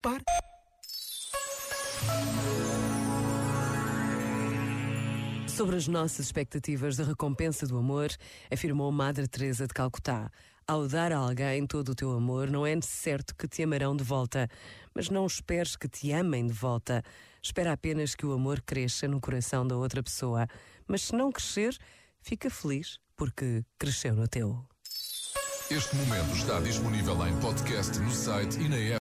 Par. Sobre as nossas expectativas de recompensa do amor, afirmou Madre Teresa de Calcutá. Ao dar a alguém todo o teu amor, não é certo que te amarão de volta, mas não esperes que te amem de volta. Espera apenas que o amor cresça no coração da outra pessoa. Mas se não crescer, fica feliz porque cresceu no teu. Este momento está disponível em podcast no site e na app.